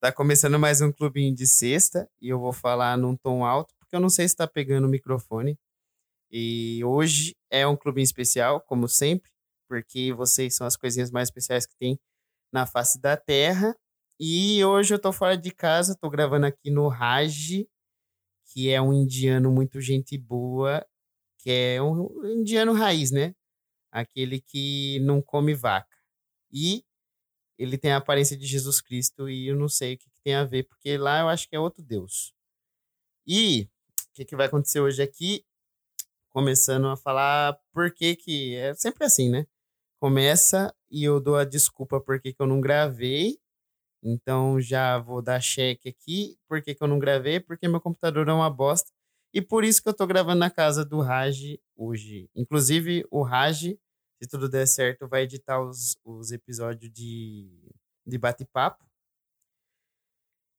Tá começando mais um clubinho de sexta e eu vou falar num tom alto, porque eu não sei se tá pegando o microfone. E hoje é um clubinho especial, como sempre, porque vocês são as coisinhas mais especiais que tem na face da terra. E hoje eu tô fora de casa, tô gravando aqui no Raj, que é um indiano muito gente boa, que é um indiano raiz, né? Aquele que não come vaca. E ele tem a aparência de Jesus Cristo e eu não sei o que, tem a ver, porque lá eu acho que é outro Deus. E o que, que vai acontecer hoje aqui? Começando a falar por que que... É sempre assim, né? Começa e eu dou a desculpa por que, eu não gravei. Então já vou dar cheque aqui. Por que, que eu não gravei? Porque meu computador é uma bosta. E por isso que eu tô gravando na casa do Raj hoje. Inclusive, o Raj se tudo der certo, vai editar os, os episódios de, de bate-papo.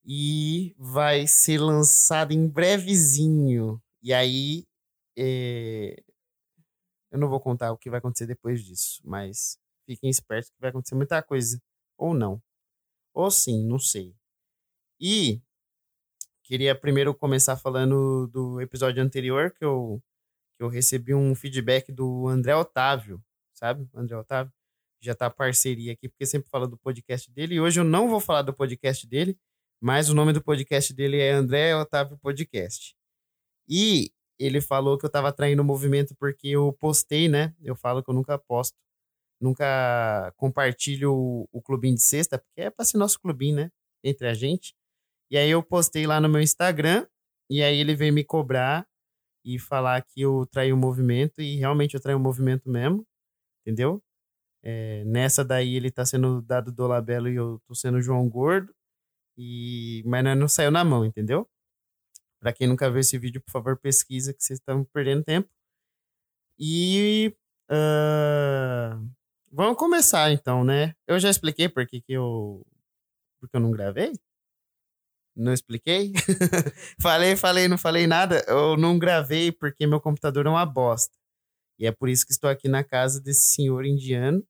E vai ser lançado em brevezinho. E aí. É... Eu não vou contar o que vai acontecer depois disso, mas fiquem espertos que vai acontecer muita coisa. Ou não. Ou sim, não sei. E queria primeiro começar falando do episódio anterior, que eu, que eu recebi um feedback do André Otávio, sabe? André Otávio. Já tá parceria aqui, porque sempre fala do podcast dele. E hoje eu não vou falar do podcast dele, mas o nome do podcast dele é André Otávio Podcast. E ele falou que eu tava traindo o movimento porque eu postei, né? Eu falo que eu nunca posto, nunca compartilho o, o clubinho de sexta, porque é pra ser nosso clubinho, né? Entre a gente. E aí eu postei lá no meu Instagram, e aí ele veio me cobrar e falar que eu traí o movimento, e realmente eu traí o movimento mesmo entendeu? É, nessa daí ele tá sendo dado do Labelo e eu tô sendo João Gordo, e mas não, não saiu na mão, entendeu? Para quem nunca viu esse vídeo, por favor, pesquisa que vocês estão perdendo tempo. E uh, vamos começar então, né? Eu já expliquei por que, que eu porque eu não gravei? Não expliquei? falei, falei, não falei nada. Eu não gravei porque meu computador é uma bosta. E é por isso que estou aqui na casa desse senhor indiano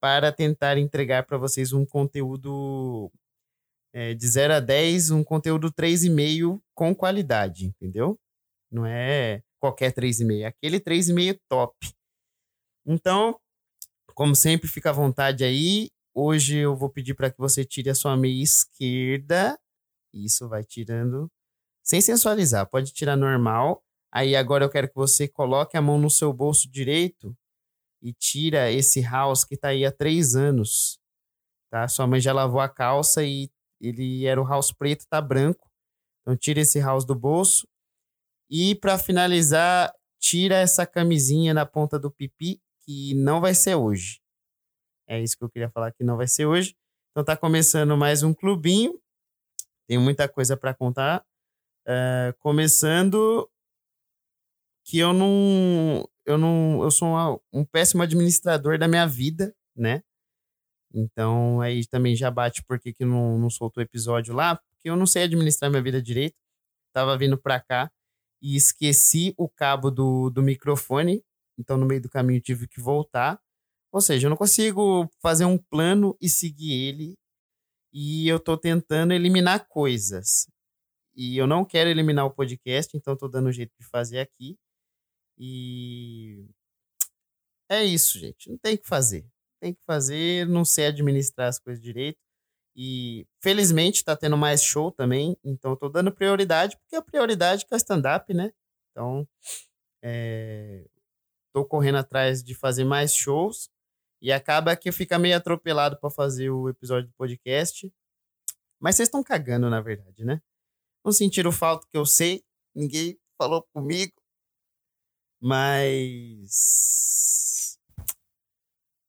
para tentar entregar para vocês um conteúdo é, de 0 a 10, um conteúdo 3,5 com qualidade, entendeu? Não é qualquer 3,5, é aquele 3,5 top. Então, como sempre, fica à vontade aí. Hoje eu vou pedir para que você tire a sua meia esquerda. Isso vai tirando sem sensualizar, pode tirar normal Aí agora eu quero que você coloque a mão no seu bolso direito e tira esse house que está aí há três anos. Tá? Sua mãe já lavou a calça e ele era o house preto, tá branco. Então tira esse house do bolso. E para finalizar, tira essa camisinha na ponta do pipi, que não vai ser hoje. É isso que eu queria falar que não vai ser hoje. Então tá começando mais um clubinho. Tenho muita coisa para contar. Uh, começando que eu não. Eu não. Eu sou uma, um péssimo administrador da minha vida, né? Então aí também já bate porque que não, não soltou episódio lá, porque eu não sei administrar minha vida direito. Tava vindo pra cá e esqueci o cabo do, do microfone, então no meio do caminho tive que voltar. Ou seja, eu não consigo fazer um plano e seguir ele. E eu tô tentando eliminar coisas. E eu não quero eliminar o podcast, então tô dando um jeito de fazer aqui. E é isso, gente. Não tem que fazer. Tem que fazer, não sei administrar as coisas direito. E felizmente tá tendo mais show também, então eu tô dando prioridade, porque a prioridade é o stand-up, né? Então, é, tô correndo atrás de fazer mais shows e acaba que fica meio atropelado para fazer o episódio do podcast. Mas vocês estão cagando, na verdade, né? Não sentiram falta que eu sei, ninguém falou comigo. Mas.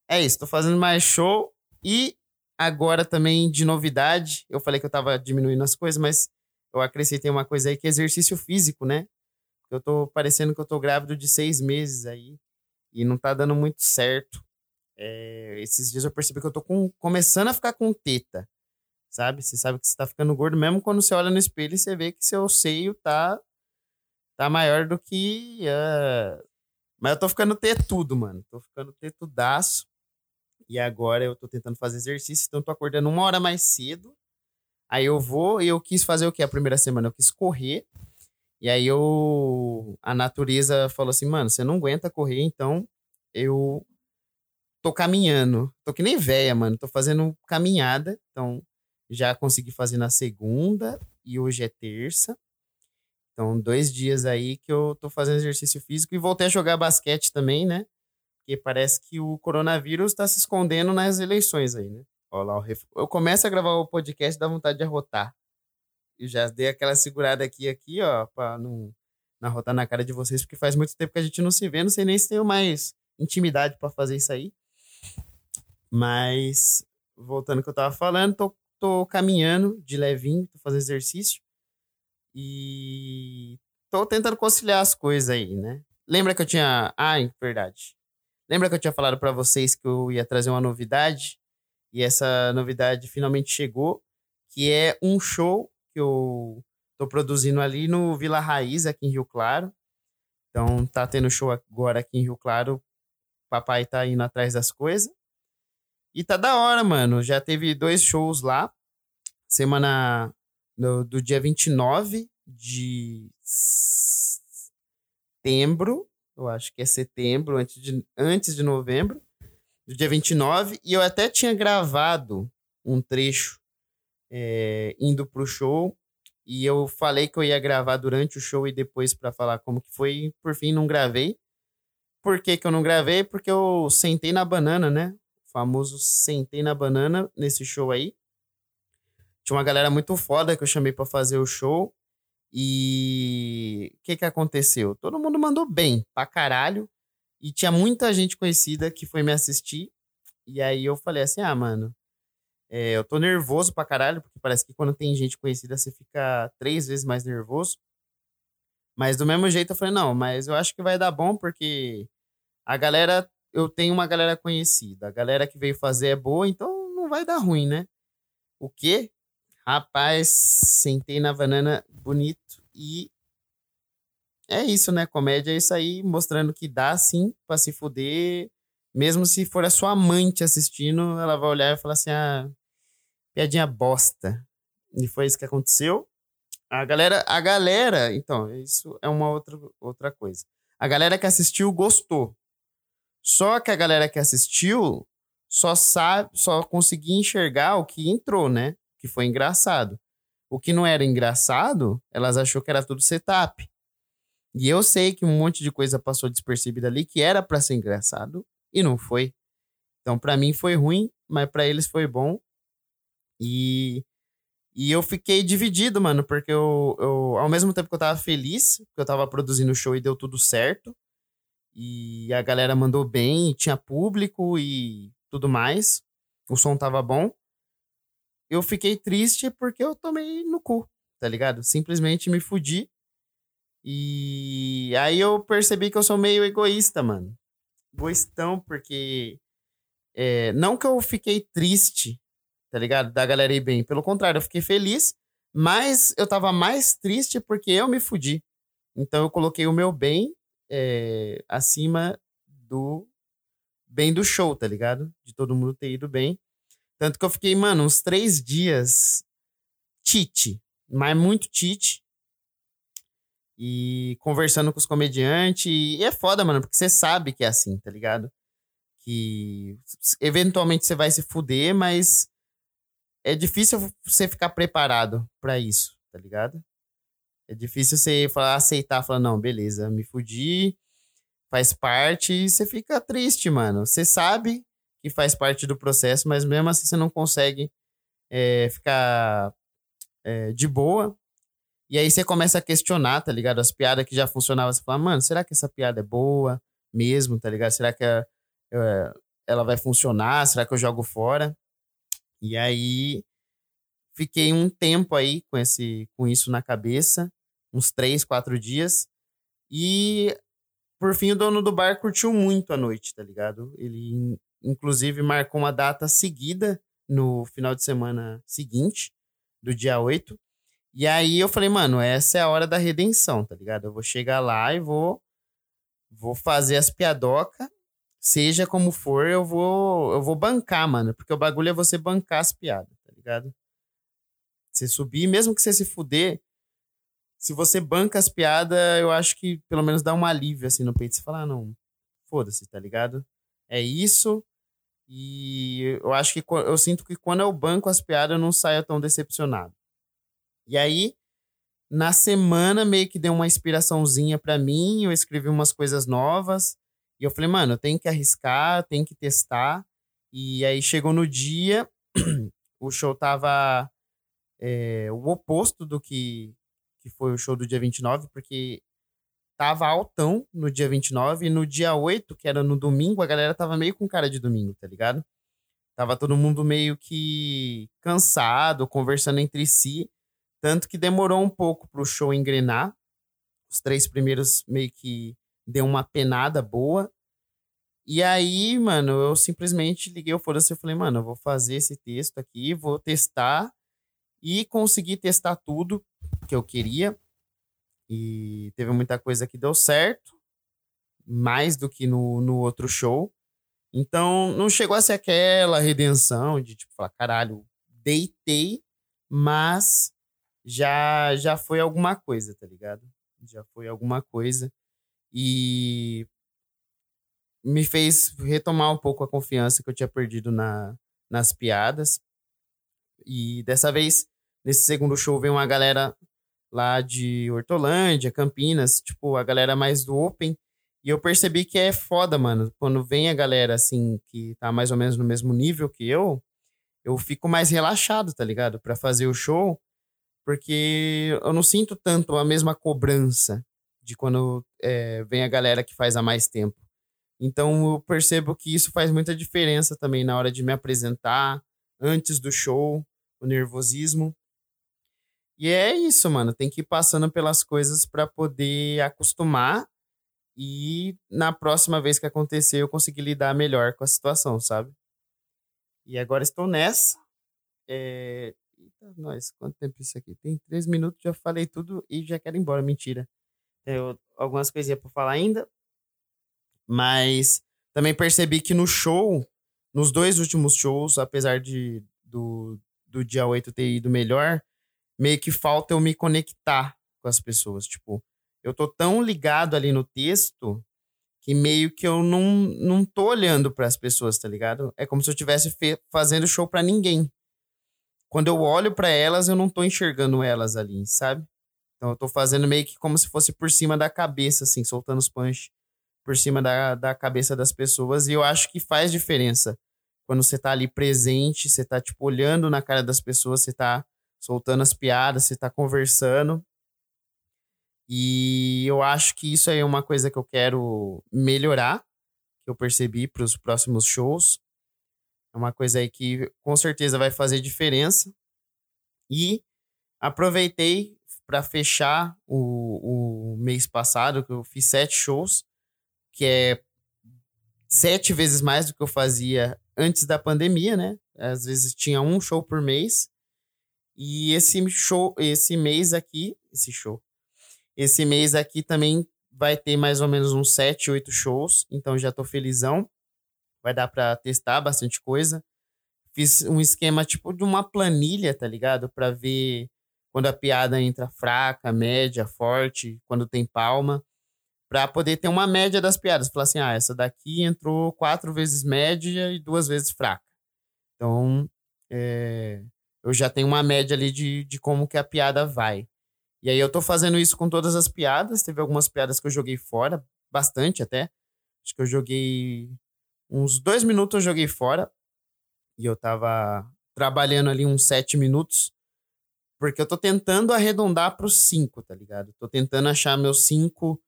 É isso, tô fazendo mais show. E agora também de novidade, eu falei que eu tava diminuindo as coisas, mas eu acrescentei uma coisa aí que é exercício físico, né? Eu tô parecendo que eu tô grávido de seis meses aí e não tá dando muito certo. É, esses dias eu percebi que eu tô com, começando a ficar com teta, sabe? Você sabe que você tá ficando gordo mesmo quando você olha no espelho e você vê que seu seio tá tá maior do que. Uh... Mas eu tô ficando tudo mano. Tô ficando tetudaço. E agora eu tô tentando fazer exercício, então tô acordando uma hora mais cedo. Aí eu vou e eu quis fazer o quê? A primeira semana eu quis correr. E aí eu. A natureza falou assim, mano, você não aguenta correr, então eu tô caminhando. Tô que nem véia, mano. Tô fazendo caminhada. Então, já consegui fazer na segunda e hoje é terça. Então, dois dias aí que eu tô fazendo exercício físico e voltei a jogar basquete também, né? Porque parece que o coronavírus tá se escondendo nas eleições aí, né? Olha lá, eu começo a gravar o podcast dá vontade de arrotar. Eu já dei aquela segurada aqui aqui, ó, pra não, não arrotar na cara de vocês, porque faz muito tempo que a gente não se vê, não sei nem se tenho mais intimidade para fazer isso aí. Mas, voltando ao que eu tava falando, tô, tô caminhando de levinho, tô fazendo exercício. E tô tentando conciliar as coisas aí, né? Lembra que eu tinha. Ah, verdade. Lembra que eu tinha falado para vocês que eu ia trazer uma novidade? E essa novidade finalmente chegou, que é um show que eu tô produzindo ali no Vila Raiz, aqui em Rio Claro. Então tá tendo show agora aqui em Rio Claro. Papai tá indo atrás das coisas. E tá da hora, mano. Já teve dois shows lá. Semana do, do dia 29 de setembro. Eu acho que é setembro, antes de, antes de novembro do dia 29, e eu até tinha gravado um trecho é, indo pro show, e eu falei que eu ia gravar durante o show e depois para falar como que foi, e por fim não gravei. Por que, que eu não gravei? Porque eu sentei na banana, né? O famoso sentei na banana nesse show aí. Tinha uma galera muito foda que eu chamei para fazer o show. E o que que aconteceu? Todo mundo mandou bem, pra caralho. E tinha muita gente conhecida que foi me assistir. E aí eu falei assim: ah, mano, é, eu tô nervoso pra caralho, porque parece que quando tem gente conhecida você fica três vezes mais nervoso. Mas do mesmo jeito eu falei: não, mas eu acho que vai dar bom, porque a galera, eu tenho uma galera conhecida. A galera que veio fazer é boa, então não vai dar ruim, né? O quê? Rapaz, sentei na banana bonito e é isso, né? Comédia é isso aí, mostrando que dá sim pra se fuder. Mesmo se for a sua amante assistindo, ela vai olhar e falar assim: ah, piadinha bosta. E foi isso que aconteceu. A galera, a galera, então, isso é uma outra, outra coisa. A galera que assistiu gostou. Só que a galera que assistiu só sabe, só conseguia enxergar o que entrou, né? Que foi engraçado. O que não era engraçado, elas achou que era tudo setup. E eu sei que um monte de coisa passou despercebida ali que era para ser engraçado e não foi. Então, para mim foi ruim, mas para eles foi bom. E e eu fiquei dividido, mano, porque eu, eu ao mesmo tempo que eu tava feliz, que eu tava produzindo o show e deu tudo certo, e a galera mandou bem, tinha público e tudo mais, o som tava bom. Eu fiquei triste porque eu tomei no cu, tá ligado? Simplesmente me fudi e aí eu percebi que eu sou meio egoísta, mano. Egoístão, porque. É, não que eu fiquei triste, tá ligado? Da galera ir bem. Pelo contrário, eu fiquei feliz, mas eu tava mais triste porque eu me fudi. Então eu coloquei o meu bem é, acima do bem do show, tá ligado? De todo mundo ter ido bem. Tanto que eu fiquei, mano, uns três dias tite, mas muito tite e conversando com os comediantes. E é foda, mano, porque você sabe que é assim, tá ligado? Que eventualmente você vai se fuder, mas é difícil você ficar preparado para isso, tá ligado? É difícil você falar, aceitar, falar, não, beleza, me fudi, faz parte, e você fica triste, mano. Você sabe que faz parte do processo, mas mesmo assim você não consegue é, ficar é, de boa, e aí você começa a questionar, tá ligado? As piadas que já funcionavam, você fala, mano, será que essa piada é boa mesmo, tá ligado? Será que é, ela vai funcionar? Será que eu jogo fora? E aí fiquei um tempo aí com, esse, com isso na cabeça, uns três, quatro dias. E por fim o dono do bar curtiu muito a noite, tá ligado? Ele inclusive marcou uma data seguida no final de semana seguinte, do dia 8. E aí eu falei, mano, essa é a hora da redenção, tá ligado? Eu vou chegar lá e vou vou fazer as piadoca, seja como for, eu vou eu vou bancar, mano, porque o bagulho é você bancar as piadas, tá ligado? Você subir, mesmo que você se fuder, se você banca as piadas, eu acho que pelo menos dá um alívio assim no peito. Você fala, ah, não, foda-se, tá ligado? É isso. E eu acho que eu sinto que quando eu banco as piadas, eu não saio tão decepcionado. E aí, na semana, meio que deu uma inspiraçãozinha para mim, eu escrevi umas coisas novas. E eu falei, mano, eu tenho que arriscar, tenho que testar. E aí chegou no dia, o show tava é, o oposto do que, que foi o show do dia 29, porque tava altão no dia 29 e no dia 8, que era no domingo, a galera tava meio com cara de domingo, tá ligado? Tava todo mundo meio que cansado, conversando entre si, tanto que demorou um pouco pro show engrenar. Os três primeiros meio que deu uma penada boa. E aí, mano, eu simplesmente liguei o foda-se e falei, mano, eu vou fazer esse texto aqui, vou testar e consegui testar tudo que eu queria. E teve muita coisa que deu certo, mais do que no, no outro show. Então, não chegou a ser aquela redenção de, tipo, falar, caralho, deitei, mas já, já foi alguma coisa, tá ligado? Já foi alguma coisa. E me fez retomar um pouco a confiança que eu tinha perdido na, nas piadas. E dessa vez, nesse segundo show, veio uma galera lá de Hortolândia, Campinas, tipo, a galera mais do Open. E eu percebi que é foda, mano. Quando vem a galera, assim, que tá mais ou menos no mesmo nível que eu, eu fico mais relaxado, tá ligado? Pra fazer o show, porque eu não sinto tanto a mesma cobrança de quando é, vem a galera que faz há mais tempo. Então eu percebo que isso faz muita diferença também na hora de me apresentar, antes do show, o nervosismo. E é isso, mano. Tem que ir passando pelas coisas para poder acostumar e na próxima vez que acontecer eu conseguir lidar melhor com a situação, sabe? E agora estou nessa. É... Eita, nós, quanto tempo isso aqui? Tem três minutos, já falei tudo e já quero ir embora. Mentira. Tenho algumas coisinhas para falar ainda. Mas também percebi que no show, nos dois últimos shows, apesar de do, do dia 8 ter ido melhor, meio que falta eu me conectar com as pessoas. Tipo, eu tô tão ligado ali no texto que meio que eu não, não tô olhando para as pessoas, tá ligado? É como se eu estivesse fazendo show para ninguém. Quando eu olho para elas, eu não tô enxergando elas ali, sabe? Então eu tô fazendo meio que como se fosse por cima da cabeça, assim, soltando os punch por cima da, da cabeça das pessoas. E eu acho que faz diferença quando você tá ali presente, você tá, tipo, olhando na cara das pessoas, você tá soltando as piadas, você tá conversando. E eu acho que isso aí é uma coisa que eu quero melhorar, que eu percebi para os próximos shows. É uma coisa aí que com certeza vai fazer diferença. E aproveitei para fechar o, o mês passado, que eu fiz sete shows, que é sete vezes mais do que eu fazia antes da pandemia, né? Às vezes tinha um show por mês. E esse show, esse mês aqui, esse show, esse mês aqui também vai ter mais ou menos uns 7, 8 shows, então já tô felizão. Vai dar para testar bastante coisa. Fiz um esquema tipo de uma planilha, tá ligado? Para ver quando a piada entra fraca, média, forte, quando tem palma, para poder ter uma média das piadas. Falar assim, ah, essa daqui entrou quatro vezes média e duas vezes fraca. Então, é, eu já tenho uma média ali de, de como que a piada vai. E aí eu tô fazendo isso com todas as piadas. Teve algumas piadas que eu joguei fora, bastante até. Acho que eu joguei uns dois minutos eu joguei fora. E eu tava trabalhando ali uns sete minutos. Porque eu tô tentando arredondar para os cinco, tá ligado? Tô tentando achar meus cinco.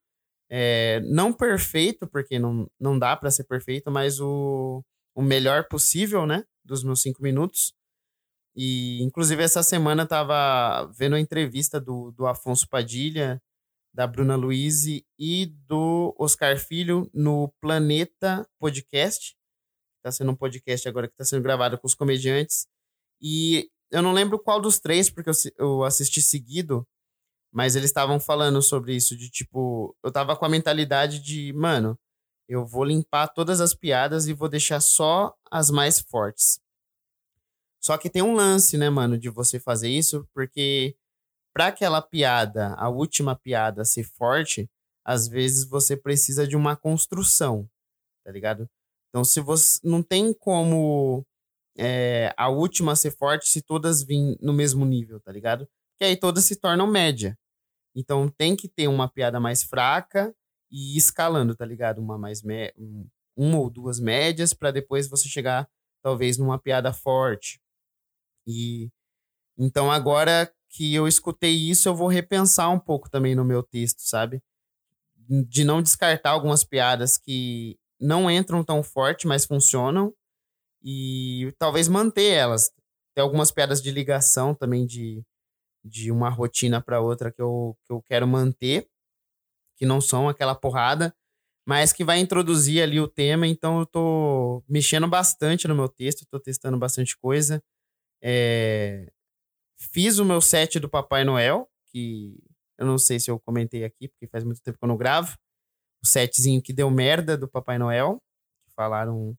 É, não perfeito, porque não, não dá para ser perfeito, mas o, o melhor possível, né? Dos meus cinco minutos. E, inclusive, essa semana eu tava vendo a entrevista do, do Afonso Padilha, da Bruna Luiz e do Oscar Filho no Planeta Podcast. Está sendo um podcast agora que está sendo gravado com os comediantes. E eu não lembro qual dos três, porque eu, eu assisti seguido, mas eles estavam falando sobre isso, de tipo, eu tava com a mentalidade de, mano, eu vou limpar todas as piadas e vou deixar só as mais fortes. Só que tem um lance, né, mano, de você fazer isso, porque para aquela piada, a última piada ser forte, às vezes você precisa de uma construção, tá ligado? Então, se você não tem como é, a última ser forte se todas virem no mesmo nível, tá ligado? Que aí todas se tornam média. Então tem que ter uma piada mais fraca e ir escalando, tá ligado? Uma mais me... uma ou duas médias para depois você chegar talvez numa piada forte. E então agora que eu escutei isso, eu vou repensar um pouco também no meu texto, sabe? De não descartar algumas piadas que não entram tão forte, mas funcionam e talvez manter elas. Tem algumas piadas de ligação também de, de uma rotina para outra que eu, que eu quero manter, que não são aquela porrada, mas que vai introduzir ali o tema. Então eu tô mexendo bastante no meu texto, tô testando bastante coisa. É... Fiz o meu set do Papai Noel, que eu não sei se eu comentei aqui, porque faz muito tempo que eu não gravo. O setzinho que deu merda do Papai Noel, falaram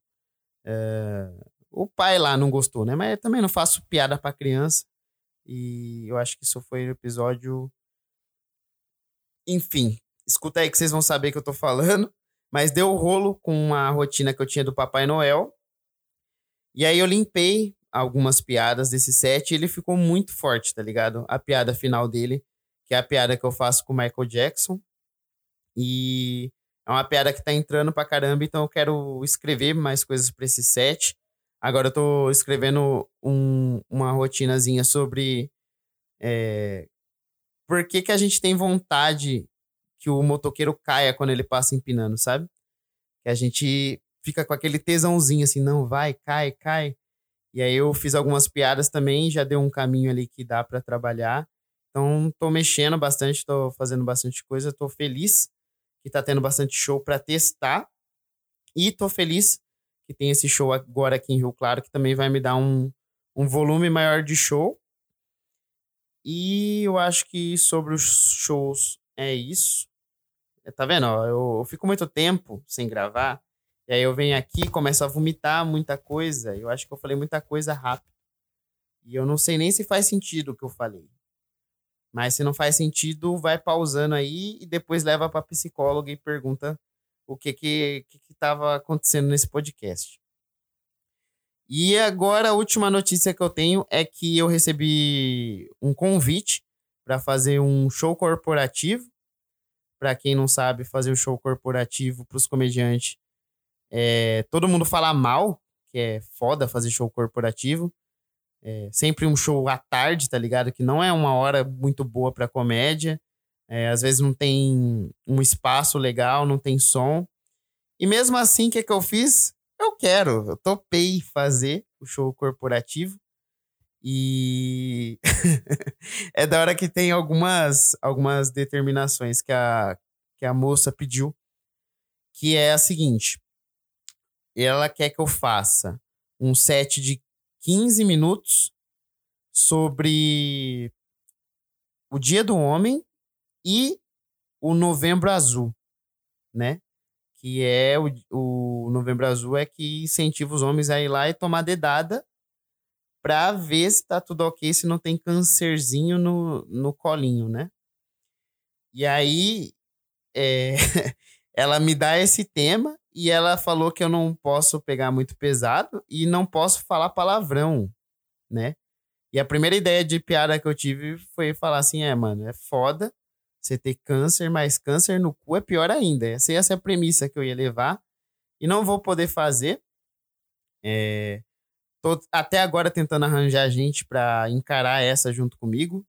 é, o pai lá não gostou, né? Mas eu também não faço piada para criança. E eu acho que isso foi o episódio. Enfim, escuta aí que vocês vão saber que eu tô falando. Mas deu rolo com a rotina que eu tinha do Papai Noel. E aí eu limpei algumas piadas desse set ele ficou muito forte, tá ligado? A piada final dele, que é a piada que eu faço com o Michael Jackson. E é uma piada que tá entrando pra caramba, então eu quero escrever mais coisas pra esse set. Agora eu tô escrevendo um, uma rotinazinha sobre é, por que, que a gente tem vontade que o motoqueiro caia quando ele passa empinando, sabe? Que a gente fica com aquele tesãozinho assim, não, vai, cai, cai. E aí eu fiz algumas piadas também, já deu um caminho ali que dá para trabalhar. Então tô mexendo bastante, tô fazendo bastante coisa, tô feliz que tá tendo bastante show para testar. E tô feliz que tem esse show agora aqui em Rio Claro, que também vai me dar um, um volume maior de show. E eu acho que sobre os shows é isso. É, tá vendo? Eu, eu fico muito tempo sem gravar. E aí eu venho aqui começo a vomitar muita coisa. Eu acho que eu falei muita coisa rápido. E eu não sei nem se faz sentido o que eu falei. Mas se não faz sentido, vai pausando aí e depois leva para psicóloga e pergunta o que que estava acontecendo nesse podcast. E agora a última notícia que eu tenho é que eu recebi um convite para fazer um show corporativo. Para quem não sabe, fazer o um show corporativo para os comediantes, é, todo mundo fala mal, que é foda fazer show corporativo. É, sempre um show à tarde, tá ligado? Que não é uma hora muito boa pra comédia. É, às vezes não tem um espaço legal, não tem som. E mesmo assim, o que, é que eu fiz? Eu quero, eu topei fazer o show corporativo. E é da hora que tem algumas, algumas determinações que a, que a moça pediu, que é a seguinte: ela quer que eu faça um set de 15 minutos sobre o Dia do Homem e o Novembro Azul, né? Que é o, o Novembro Azul é que incentiva os homens a ir lá e tomar dedada para ver se tá tudo ok, se não tem câncerzinho no, no colinho, né? E aí é, ela me dá esse tema e ela falou que eu não posso pegar muito pesado e não posso falar palavrão, né? E a primeira ideia de piada que eu tive foi falar assim: é, mano, é foda você ter câncer, mas câncer no cu é pior ainda. Essa ser a premissa que eu ia levar e não vou poder fazer. É, tô até agora tentando arranjar gente para encarar essa junto comigo,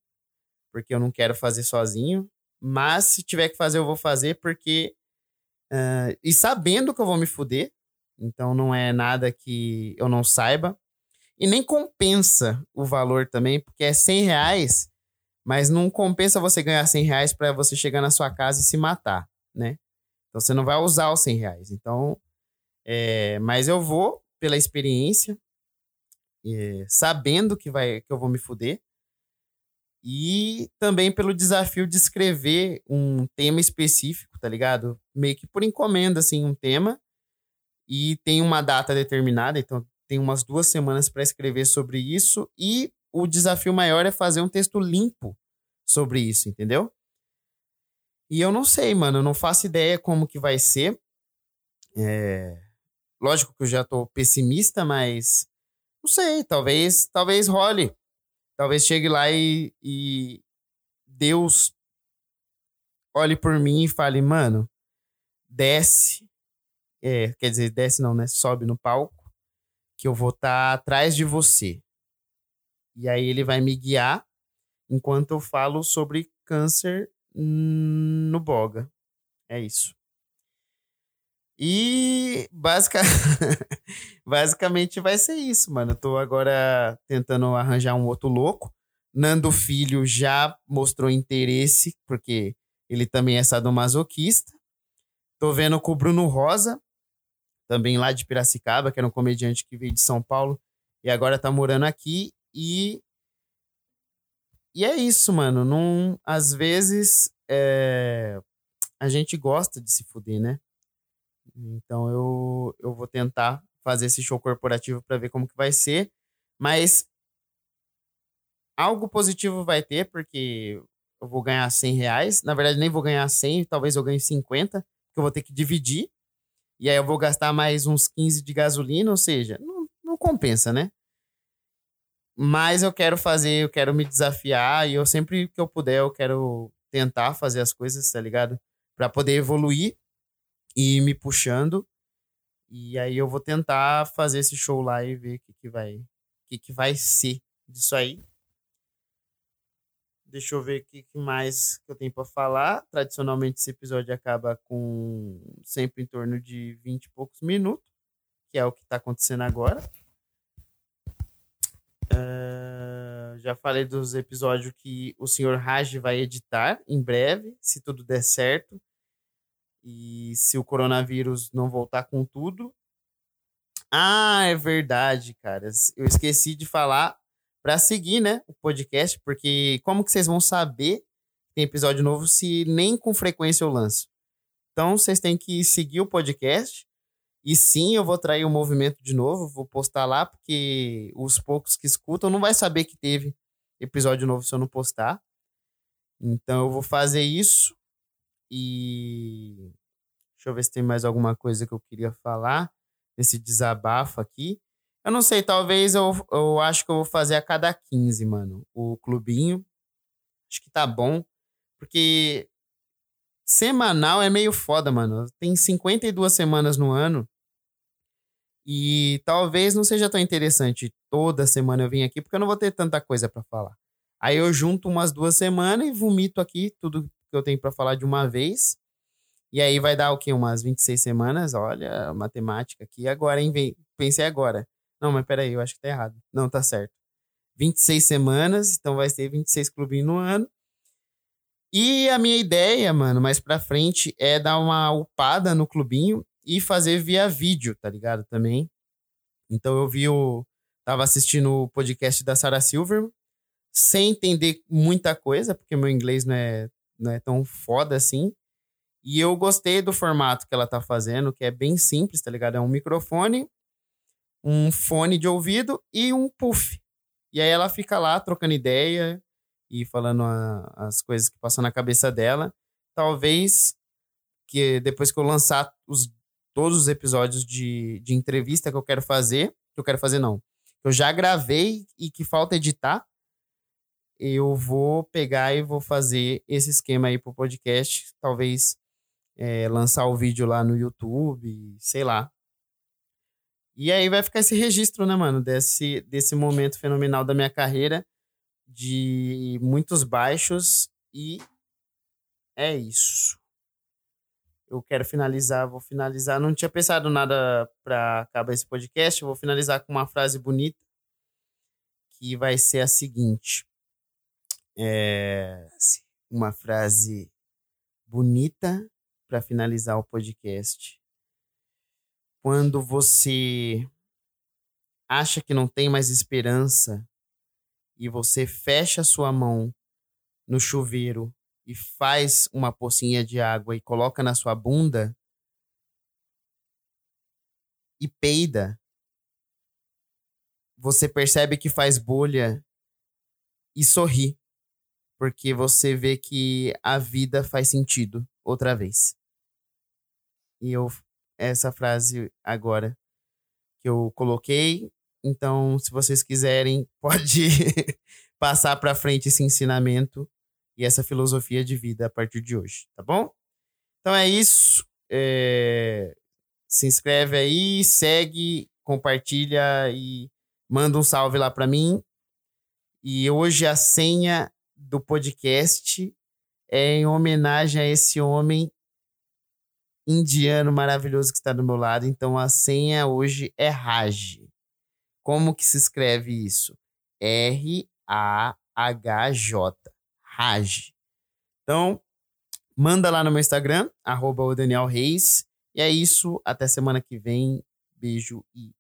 porque eu não quero fazer sozinho. Mas se tiver que fazer, eu vou fazer, porque Uh, e sabendo que eu vou me fuder, então não é nada que eu não saiba. E nem compensa o valor também, porque é 100 reais, mas não compensa você ganhar 100 reais para você chegar na sua casa e se matar, né? Então você não vai usar os 100 reais. Então, é, mas eu vou pela experiência, é, sabendo que, vai, que eu vou me fuder, e também pelo desafio de escrever um tema específico, tá ligado? Meio que por encomenda, assim, um tema. E tem uma data determinada, então tenho umas duas semanas para escrever sobre isso e o desafio maior é fazer um texto limpo sobre isso, entendeu? E eu não sei, mano, eu não faço ideia como que vai ser. É... Lógico que eu já tô pessimista, mas não sei, talvez, talvez role. Talvez chegue lá e, e Deus olhe por mim e fale, mano, desce. É, quer dizer, desce não, né? Sobe no palco, que eu vou estar tá atrás de você. E aí ele vai me guiar enquanto eu falo sobre câncer no Boga. É isso. E basic... basicamente vai ser isso, mano. Eu tô agora tentando arranjar um outro louco. Nando Filho já mostrou interesse, porque ele também é sadomasoquista. Tô vendo com o Bruno Rosa, também lá de Piracicaba, que era um comediante que veio de São Paulo e agora tá morando aqui. E, e é isso, mano. Não, às vezes é... a gente gosta de se fuder, né? Então eu, eu vou tentar fazer esse show corporativo para ver como que vai ser. Mas algo positivo vai ter, porque eu vou ganhar 100 reais. Na verdade, nem vou ganhar 100, talvez eu ganhe 50, que eu vou ter que dividir. E aí eu vou gastar mais uns 15 de gasolina, ou seja, não, não compensa, né? Mas eu quero fazer, eu quero me desafiar e eu sempre que eu puder, eu quero tentar fazer as coisas, tá ligado? Para poder evoluir e me puxando. E aí eu vou tentar fazer esse show lá e ver o que, que vai o que, que vai ser disso aí. Deixa eu ver o que, que mais que eu tenho para falar. Tradicionalmente esse episódio acaba com sempre em torno de 20 e poucos minutos, que é o que está acontecendo agora. Uh, já falei dos episódios que o senhor Raj vai editar em breve, se tudo der certo. E se o coronavírus não voltar com tudo. Ah, é verdade, cara. Eu esqueci de falar para seguir, né, o podcast, porque como que vocês vão saber que tem episódio novo se nem com frequência eu lanço? Então, vocês têm que seguir o podcast. E sim, eu vou trair o movimento de novo, vou postar lá, porque os poucos que escutam não vai saber que teve episódio novo se eu não postar. Então eu vou fazer isso. E deixa eu ver se tem mais alguma coisa que eu queria falar nesse desabafo aqui. Eu não sei, talvez eu, eu acho que eu vou fazer a cada 15, mano, o clubinho. Acho que tá bom. Porque semanal é meio foda, mano. Tem 52 semanas no ano. E talvez não seja tão interessante toda semana eu vir aqui, porque eu não vou ter tanta coisa para falar. Aí eu junto umas duas semanas e vomito aqui tudo que eu tenho para falar de uma vez. E aí vai dar o quê? Umas 26 semanas? Olha, matemática aqui. Agora, hein? Pensei agora. Não, mas peraí, eu acho que tá errado. Não, tá certo. 26 semanas, então vai ter 26 clubinhos no ano. E a minha ideia, mano, mais pra frente é dar uma upada no clubinho e fazer via vídeo, tá ligado? Também. Então eu vi o. Tava assistindo o podcast da Sarah Silver, sem entender muita coisa, porque meu inglês não é, não é tão foda assim. E eu gostei do formato que ela tá fazendo, que é bem simples, tá ligado? É um microfone, um fone de ouvido e um puff. E aí ela fica lá trocando ideia e falando a, as coisas que passam na cabeça dela. Talvez que depois que eu lançar os, todos os episódios de, de entrevista que eu quero fazer, que eu quero fazer não, que eu já gravei e que falta editar, eu vou pegar e vou fazer esse esquema aí pro podcast. Talvez é, lançar o vídeo lá no YouTube, sei lá. E aí vai ficar esse registro, né, mano, desse, desse momento fenomenal da minha carreira, de muitos baixos, e é isso. Eu quero finalizar, vou finalizar. Não tinha pensado nada para acabar esse podcast, vou finalizar com uma frase bonita, que vai ser a seguinte. É uma frase bonita para finalizar o podcast. Quando você acha que não tem mais esperança e você fecha sua mão no chuveiro e faz uma pocinha de água e coloca na sua bunda e peida, você percebe que faz bolha e sorri, porque você vê que a vida faz sentido outra vez. E eu essa frase agora que eu coloquei. Então, se vocês quiserem, pode passar para frente esse ensinamento e essa filosofia de vida a partir de hoje, tá bom? Então é isso. É... Se inscreve aí, segue, compartilha e manda um salve lá para mim. E hoje a senha do podcast é em homenagem a esse homem indiano maravilhoso que está do meu lado. Então a senha hoje é Raj. Como que se escreve isso? R-A-H-J. Raj. Então, manda lá no meu Instagram, arroba o Daniel Reis. E é isso. Até semana que vem. Beijo e